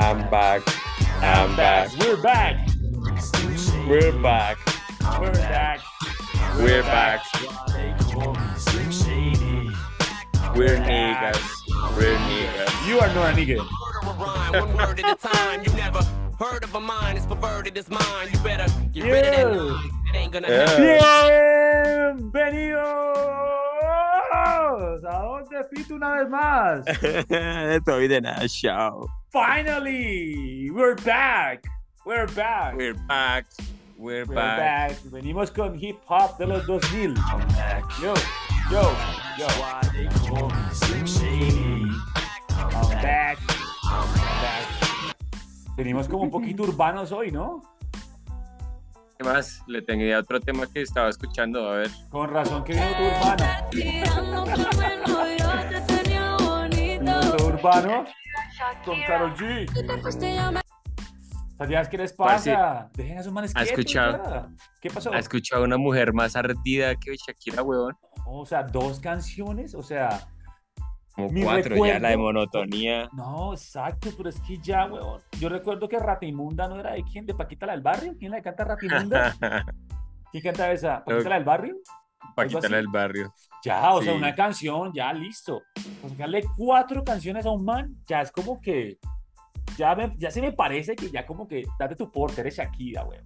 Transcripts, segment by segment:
I'm back. I'm back. We're back. We're back. We're back. We're back. We're niggas. We're niggas. You are not a nigga. One word at a time. You never heard of a mind. It's perverted as mine. You better get rid of that. It ain't gonna Yeah. help. Bienvenidos a dónde Fito una vez más. Estoy de nada, show. Finally, we're back. We're back. We're back. We're, We're back. back. Venimos con hip hop de los 2000. Yo, yo, yo. I'm back. I'm back. Venimos como un poquito urbanos hoy, ¿no? ¿Qué más? Le tenía otro tema que estaba escuchando. A ver. Con razón que vino tu urbano. Tu urbano con Karol G. ¿Sabías qué les pasa? Dejen a esos manes ¿ha escuchado? ¿Qué pasó? ¿Ha escuchado a una mujer más ardida que Shakira, huevón? O sea, dos canciones, o sea, Como Mi cuatro ya, recuerdo- la de monotonía. no, exacto, pero es que ya, weón. Yo recuerdo que Ratimunda no era de quién, de Paquita la del Barrio. ¿Quién la canta Ratimunda? ¿Quién canta esa? ¿Paquita la del Barrio? Paquita la del barrio. Ya, o sea, una canción, ya listo. Pues darle cuatro canciones a un man, ya es como que. Ya, me- ya se me parece que ya como que date tu porte, eres Shakira, weón.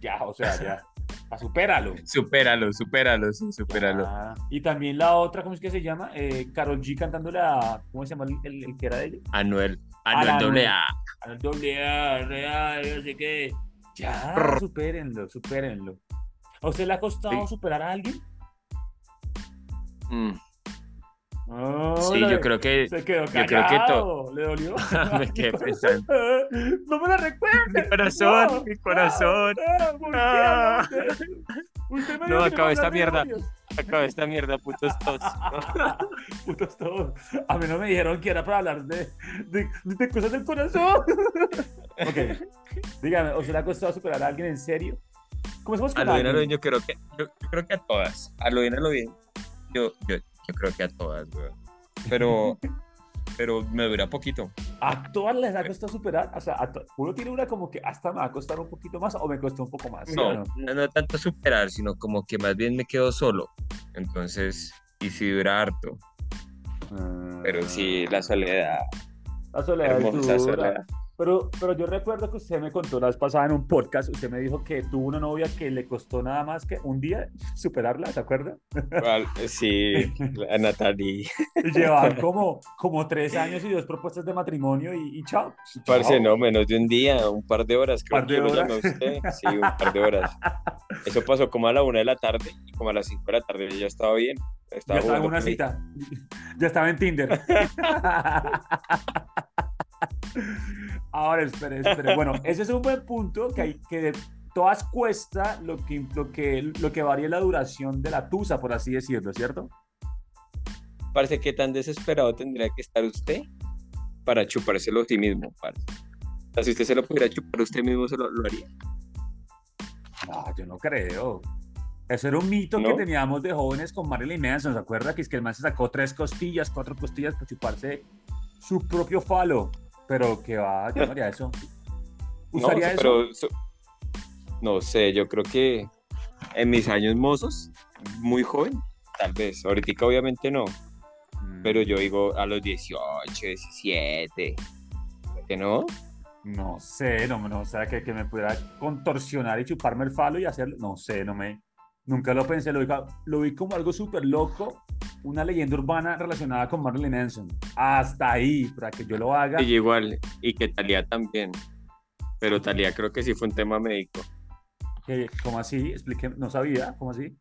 Ya, o sea, ya. ya, supéralo. Supéralo, supéralo, sí, supéralo. Ah, y también la otra, ¿cómo es que se llama? Eh, Carol G cantándole a. ¿Cómo se llama el, que era de ella? Anuel. A Anuel doble Anuel. A. A doble A, real, no sé qué. Ya, Brr. supérenlo, supérenlo. ¿A usted le ha costado Sí. superar a alguien? Mm, Sí, yo creo que Se quedó yo creo que callado. ¿Le dolió? Me quedé pensando. No me la recuerde. Mi corazón, No, mi corazón. no, No, acaba esta mierda. acaba esta mierda, putos todos. Putos todos. A mí no me dijeron que era para hablar de, de, de cosas del corazón. ok. Dígame, ¿o se le ha costado superar a alguien en serio? Comencemos A con lo bien, a lo bien, yo creo que, yo, yo creo que a todas. A lo bien, a lo bien. Yo, yo, yo creo que a todas, weón. Pero, pero me dura poquito. ¿A todas les ha costado superar? O sea, a uno tiene una como que hasta me va a costar un poquito más o me costó un poco más. ¿sí o No, no, no tanto superar, sino como que más bien me quedo solo. Entonces, y si dura harto. Pero sí, la soledad, La soledad hermosa dura. soledad. Pero, pero yo recuerdo que usted me contó la vez pasada en un podcast, usted me dijo que tuvo una novia que le costó nada más que un día superarla, ¿se acuerda? Sí, la Natalie. Llevaban como, como tres años y dos propuestas de matrimonio y, y chao. Parce, Chao. no, menos de un día, un par de horas, creo ¿Par que lo horas? llamé a usted. Sí, un par de horas. Eso pasó como a la una de la tarde y como a las cinco de la tarde ya estaba bien. Ya Estaba en una cita. Ya estaba en Tinder. Ahora, espere, espere. Bueno, ese es un buen punto que hay que de todas cuesta lo que, lo que, lo que varía la duración de la tusa, por así decirlo, ¿cierto? Parece que tan desesperado tendría que estar usted para chupárselo a sí mismo, parce. O sea, si usted se lo pudiera chupar usted mismo, se lo, lo haría. No, yo no creo. Eso era un mito que teníamos de jóvenes con Marilyn Manson. ¿Se acuerda que es que el man se sacó tres costillas, cuatro costillas para chuparse su propio falo? Pero que va, yo no haría eso. No, ¿Usaría eso? pero so- no sé, yo creo que en mis años mozos, muy joven, tal vez. Ahorita obviamente no, Mm, pero yo digo a los 18, 17. ¿Que no? No sé, no, no, o sea, que, que me pudiera contorsionar y chuparme el falo y hacerlo. No sé, no me. Nunca lo pensé, lo vi, lo vi como algo súper loco, una leyenda urbana relacionada con Marilyn Manson. Hasta ahí, para que yo lo haga. Y igual, y que Talía también. Pero Talía creo que sí fue un tema médico. ¿Cómo así? Expliqué, no sabía, ¿cómo así?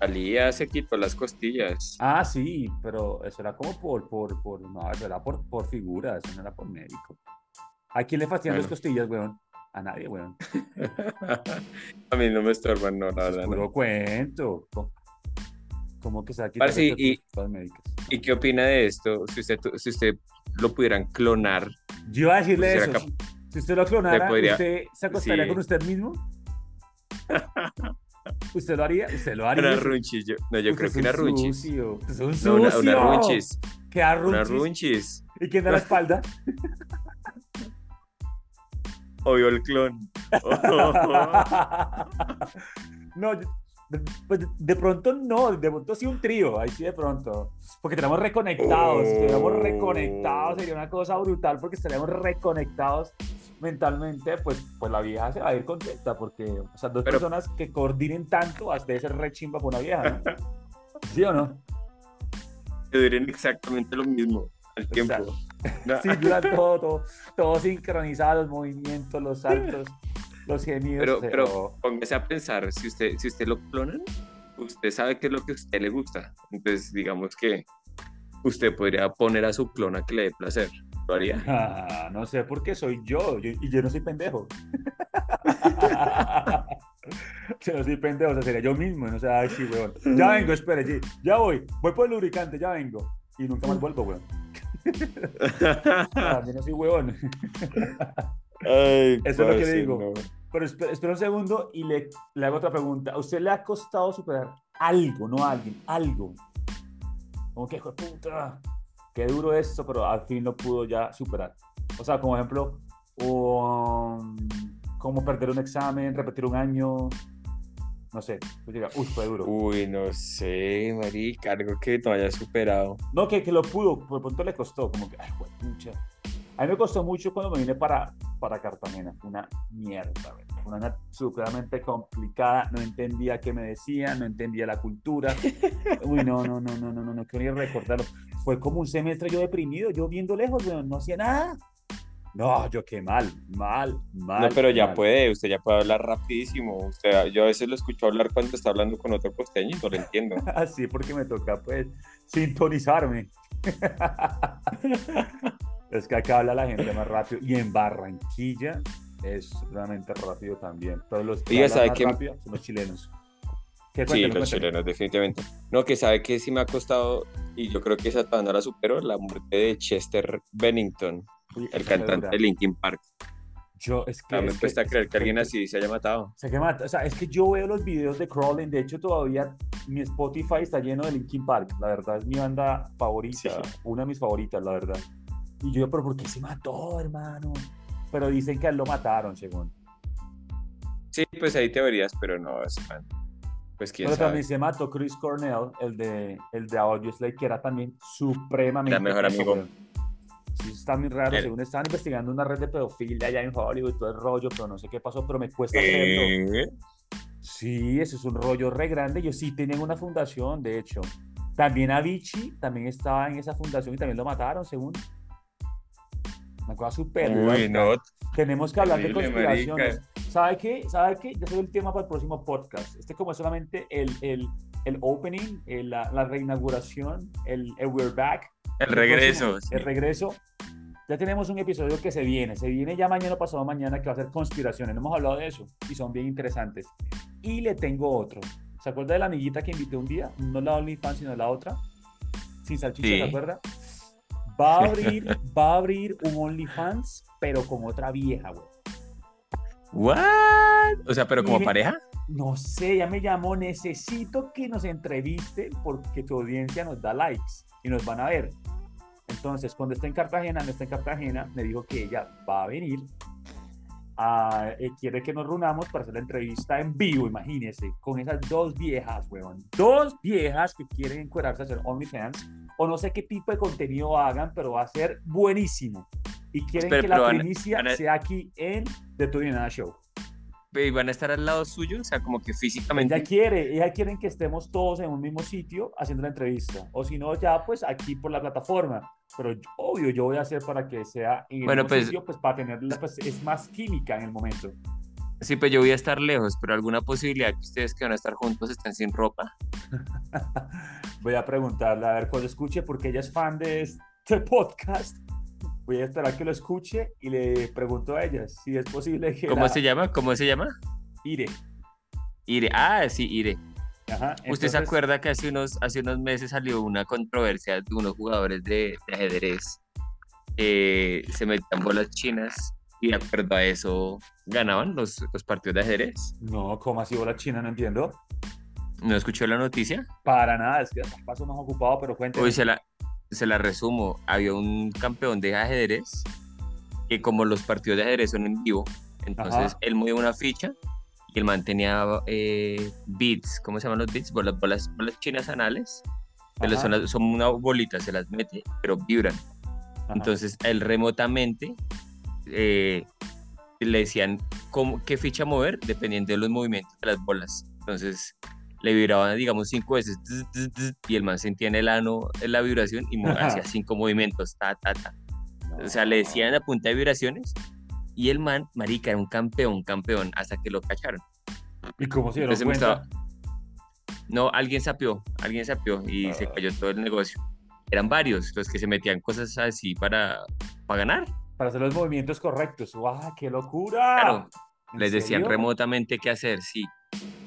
Talía se quitó las costillas. Ah, sí, pero eso era como por, por, por, no, eso era por, por figura, eso no era por médico. ¿A quién le fastidian las Bueno. costillas, weón? A nadie, weón. a mí no me estorban, no, la es verdad. puro no. cuento. ¿Cómo, que se va a quitar Parce, y- médicas? ¿Y qué opina de esto? Si usted, si usted lo pudieran clonar, Yo iba a decirle ¿Será eso. cap- Si, usted lo clonara, podría- ¿usted se acostaría sí. con usted mismo? ¿Usted lo haría? ¿Usted lo haría? Una runchis. yo- no, yo Usted creo que un una runchis. sucio, es un No, una, una sucio. runchis. ¿Qué da Una runchis? runchis. ¿Y quién da la espalda? Obvio el clon. no, yo- de, pues de- de pronto no, de pronto sí un trío, ahí sí de pronto. Porque estaríamos reconectados, si estuviéramos Oh. reconectados sería una cosa brutal porque estaríamos reconectados mentalmente, pues, pues la vieja se va a ir contenta porque, o sea, dos Pero- personas que coordinen tanto, hasta debe ser re chimba para una vieja, ¿no? ¿Sí o no? Que duren exactamente lo mismo al tiempo. Exacto. No, Sí, todo, todo, todo sincronizado, los movimientos, los saltos, los gemidos. Pero, pero, pero póngase a pensar, si usted, si usted lo clonan, usted sabe qué es lo que a usted le gusta. Entonces, digamos que usted podría poner a su clona que le dé placer. ¿Lo haría? Ah, no sé por qué soy yo, yo- y yo no soy pendejo. yo no soy pendejo, o sea, sería yo mismo, no sé, ay, sí, weón. Ya vengo, espere, sí, ya voy, voy por el lubricante, ya vengo. Y nunca más vuelvo, weón. Ah, yo no soy weón. Ay, Eso es lo que le digo. no. Pero espera, espera un segundo y le, le hago otra pregunta. ¿A usted le ha costado superar algo, no a alguien, algo? Como que, hijo de puta, qué duro esto, pero al fin lo pudo ya superar. O sea, como ejemplo, um, como perder un examen, repetir un año, no sé. Pues uy, fue duro. Uy, no sé, marica, algo que no haya superado. No, que, que lo pudo, por pronto le costó, como que, ay, pucha. A mí me costó mucho cuando me vine para, para Cartagena, fue una mierda. Fue una supremamente complicada, no entendía qué me decían, no entendía la cultura. Uy, no, no, no, no, no, no, no quiero ni recordarlo. Fue como un semestre yo deprimido, yo viendo lejos, güey, no hacía nada. No, yo qué mal, mal, mal. No, pero ya mal. puede, usted ya puede hablar rapidísimo. Usted, yo a veces lo escucho hablar cuando está hablando con otro costeño y no lo entiendo. Así porque me toca, pues, sintonizarme. es que acá habla la gente más rápido. Y en Barranquilla es realmente rápido también. Todos los que Oiga, hablan ¿sabe más rápido son los chilenos. ¿Qué? Sí, los chilenos, definitivamente. No, que sabe que sí me ha costado, y yo creo que esa no la supero, la muerte de Chester Bennington, Uy, el cantante de Linkin Park. Yo, es que, No me es cuesta es creer que alguien así se haya matado. Se que mata. O sea, es que yo veo los videos de Crawling. De hecho, todavía mi Spotify está lleno de Linkin Park. La verdad es mi banda favorita. Sí. Una de mis favoritas, la verdad. Y yo, pero ¿por qué se mató, hermano? Pero dicen que a él lo mataron, según. Sí, pues hay teorías, pero no, es. Pues quién Pero sabe. también se mató Chris Cornell, el de, el de que era también supremamente. Era mejor amigo. Sí, está muy raro. Según estaban investigando una red de pedofilia allá en Hollywood y todo el rollo, pero no sé qué pasó, pero me cuesta. Eh, Sí, eso es un rollo re grande. Ellos sí tenían una fundación, de hecho. También Avicii también estaba en esa fundación y también lo mataron, según. Una cosa súper Uy, no. Tenemos que hablar de Terrible, conspiraciones. marica. ¿Sabe qué? ¿Sabe qué? Ya soy el tema para el próximo podcast. Este como es solamente el, el, el opening, el- la, la reinauguración, el, el we're back. El El regreso. próximo- sí. El regreso. Ya tenemos un episodio que se viene. Se viene ya mañana o pasado mañana que va a ser conspiraciones. No hemos hablado de eso y son bien interesantes. Y le tengo otro. ¿Se acuerda de la amiguita que invité un día? No la OnlyFans, sino la otra. Sin salchicha, Sí. ¿se acuerda? Va a abrir, va a abrir un OnlyFans, pero con otra vieja, güey. What? O sea, pero como pareja. No sé, ya me llamó. Necesito que nos entreviste porque tu audiencia nos da likes y nos van a ver. Entonces, cuando esté en Cartagena, no está en Cartagena, me dijo que ella va a venir. A- eh, quiere que nos reunamos para hacer la entrevista en vivo, imagínense, con esas dos viejas, weón. Dos viejas que quieren encuadrarse a hacer OnlyFans o no sé qué tipo de contenido hagan, pero va a ser buenísimo. Y quieren Espera, que la van- primicia van a- sea aquí en The Tudio Nada Show. ¿Y van a estar al lado suyo? O sea, como que físicamente. Ella quiere, ella quieren que estemos todos en un mismo sitio haciendo la entrevista. O si no, ya pues aquí por la plataforma. Pero yo- obvio, yo voy a hacer para que sea en el Bueno, pues- sitio, pues para tener, pues es más química en el momento. Sí, pues yo voy a estar lejos, pero alguna posibilidad que ustedes que van a estar juntos estén sin ropa. Voy a preguntarle, a ver cuando escuche, porque ella es fan de este podcast. Voy a esperar que lo escuche y le pregunto a ella si es posible que ¿Cómo la- se llama? ¿Cómo se llama? Ire. Ire. Ah, sí, Ire. Ajá, ¿Usted se acuerda que hace unos, hace unos meses salió una controversia de unos jugadores de, de ajedrez que se metían bolas chinas y de acuerdo a eso ganaban los, los partidos de ajedrez. No, ¿cómo así bola china? No entiendo. ¿No escuchó la noticia? Para nada, es que paso más ocupado, pero cuénteme. Hoy se la, se la resumo. Había un campeón de ajedrez que como los partidos de ajedrez son en vivo, entonces Ajá. él movía una ficha y el man tenía eh, bits, ¿cómo se llaman los bits? Bolas, bolas, bolas chinas anales. Son, las- son una bolita, se las mete, pero vibran. Ajá. Entonces él remotamente eh, le decían cómo, qué ficha mover dependiendo de los movimientos de las bolas. Entonces le vibraban, digamos, cinco veces tz, tz, tz, y el man sentía en el ano la vibración y hacía cinco movimientos, ta, ta, ta. O sea, le decían a punta de vibraciones y el man, marica, era un campeón, campeón, hasta que lo cacharon. ¿Y cómo se dieron Entonces cuenta? No, alguien sapió, alguien sapió y se Ah. cayó todo el negocio. Eran varios los que se metían cosas así para, para ganar. Para hacer los movimientos correctos. ¡Guau, qué locura! Claro, ¿En les decían remotamente qué hacer, sí.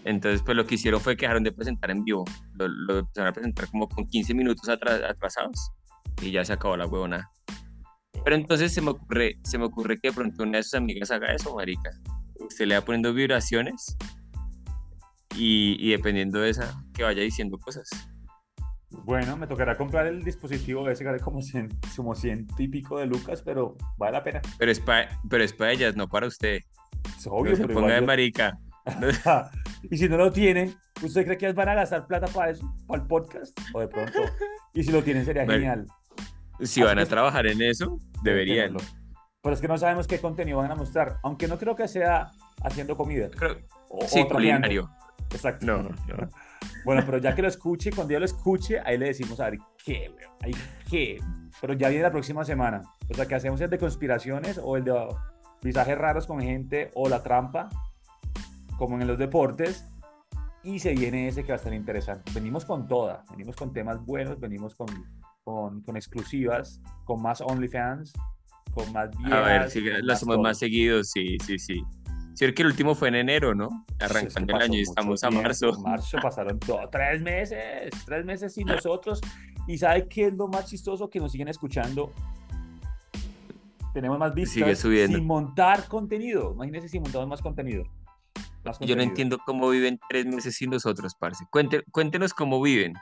Entonces, pues lo que hicieron fue que dejaron de presentar en vivo. Lo, lo empezaron a presentar como con 15 minutos atra- atrasados y ya se acabó la huevona. Pero entonces se me ocurre, se me ocurre que de pronto una de sus amigas haga eso, marica. Usted le va poniendo vibraciones y, y dependiendo de esa, que vaya diciendo cosas. Bueno, me tocará comprar el dispositivo ese que vale como 100, como 100 y pico de lucas, pero vale la pena. Pero es para pero es para ellas, no para usted. Es obvio, no se ponga de marica. y si no lo tienen, ¿usted cree que ellas van a gastar plata para eso? ¿Para el podcast? O de pronto. Y si lo tienen sería Bueno, genial. Si van a trabajar en eso, deberían. Pero es que no sabemos qué contenido van a mostrar, aunque no creo que sea haciendo comida. Creo, O, sí, o culinario. Exacto. No, no. Bueno, pero ya que lo escuche, cuando ya lo escuche, ahí le decimos a ver qué, ahí qué. Pero ya viene la próxima semana. O sea, que hacemos el de conspiraciones o el de visajes raros con gente o la trampa, como en los deportes. Y se viene ese que va a estar interesante. Venimos con toda, venimos con temas buenos, venimos con, con, con exclusivas, con más OnlyFans, con más A ver, viejas, si con lo hacemos todo. más seguidos, sí, sí, sí. Sí, que el último fue en enero, ¿no? Pues es que Arrancando el año y estamos a marzo. Marzo pasaron todo, tres meses, tres meses sin nosotros. ¿Y sabe qué es lo más chistoso? Que nos siguen escuchando. Tenemos más vistas Sigue subiendo. sin montar contenido. Imagínense si montamos más contenido. Más Yo no contenido. entiendo cómo viven tres meses sin nosotros, parce. Cuente- cuéntenos cómo viven.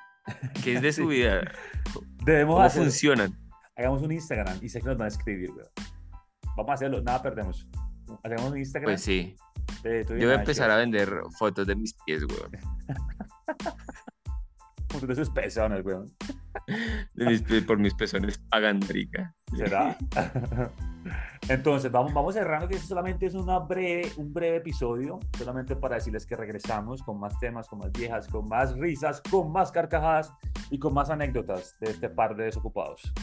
¿Qué es de su vida? Debemos ¿Cómo hacer, funcionan? hagamos un Instagram y sé que nos van a escribir. weón. Vamos a hacerlo, nada perdemos. Hagamos un Instagram. Pues sí. de Yo voy a empezar a vender fotos de mis pies, weón. junto de sus pezones, weón. De mis pies- por mis pezones pagan, marica. ¿Será? Entonces, vamos, vamos cerrando, que esto solamente es una breve, un breve episodio, solamente para decirles que regresamos con más temas, con más viejas, con más risas, con más carcajadas y con más anécdotas de este par de desocupados.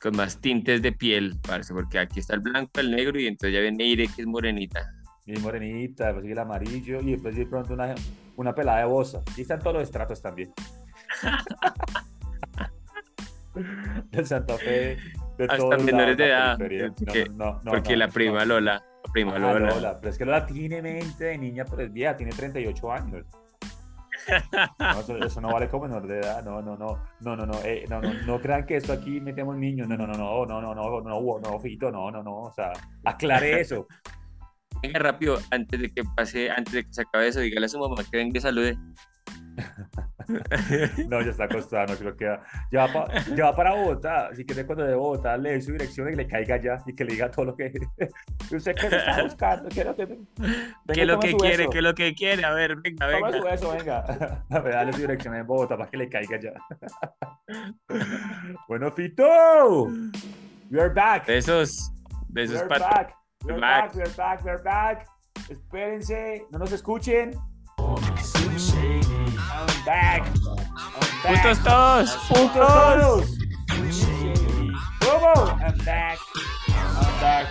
Con más tintes de piel, parce, porque aquí está el blanco, el negro y entonces ya viene Ire, que es morenita. Y morenita, después sigue el amarillo y después de pronto una, una pelada de bosa. Y están todos los estratos también. Del Santa Fe, de Hasta todos menores de edad, porque- no, no, porque no, la no. prima Lola, la prima Ah, Lola. Lola, pero es que Lola tiene mente de niña, pero es vieja, tiene 38 años. No, eso, eso no vale como menor de edad, no, no, no, no, no, no, eh, no, no, no crean que esto aquí metemos niños, no, no, no, no, no, no, no, no, no, no, Fito, no, no, no, o sea, aclare eso. Venga rápido, antes de que pase, antes de que se acabe eso, dígale a su mamá que venga y salude. No, ya está acostada, no creo que va- ya va, pa- ya va para Bogotá, si quiere cuando de Bogotá le dé su dirección y le caiga ya y que le diga todo lo que usted que me está buscando, ¿qué es lo que, ¿Qué Venga, lo que quiere? ¿Qué es lo que quiere? A ver, venga, Toma su venga. beso, venga. A ver, dale su dirección en Bogotá para que le caiga ya. bueno, Fito, we are back. Besos, besos are para back. We are back. back. We are back. We are back. Espérense, no nos escuchen. I'm back. I'm back. Juntos todos, Juntos todos. ¿Cómo? I'm back. I'm back.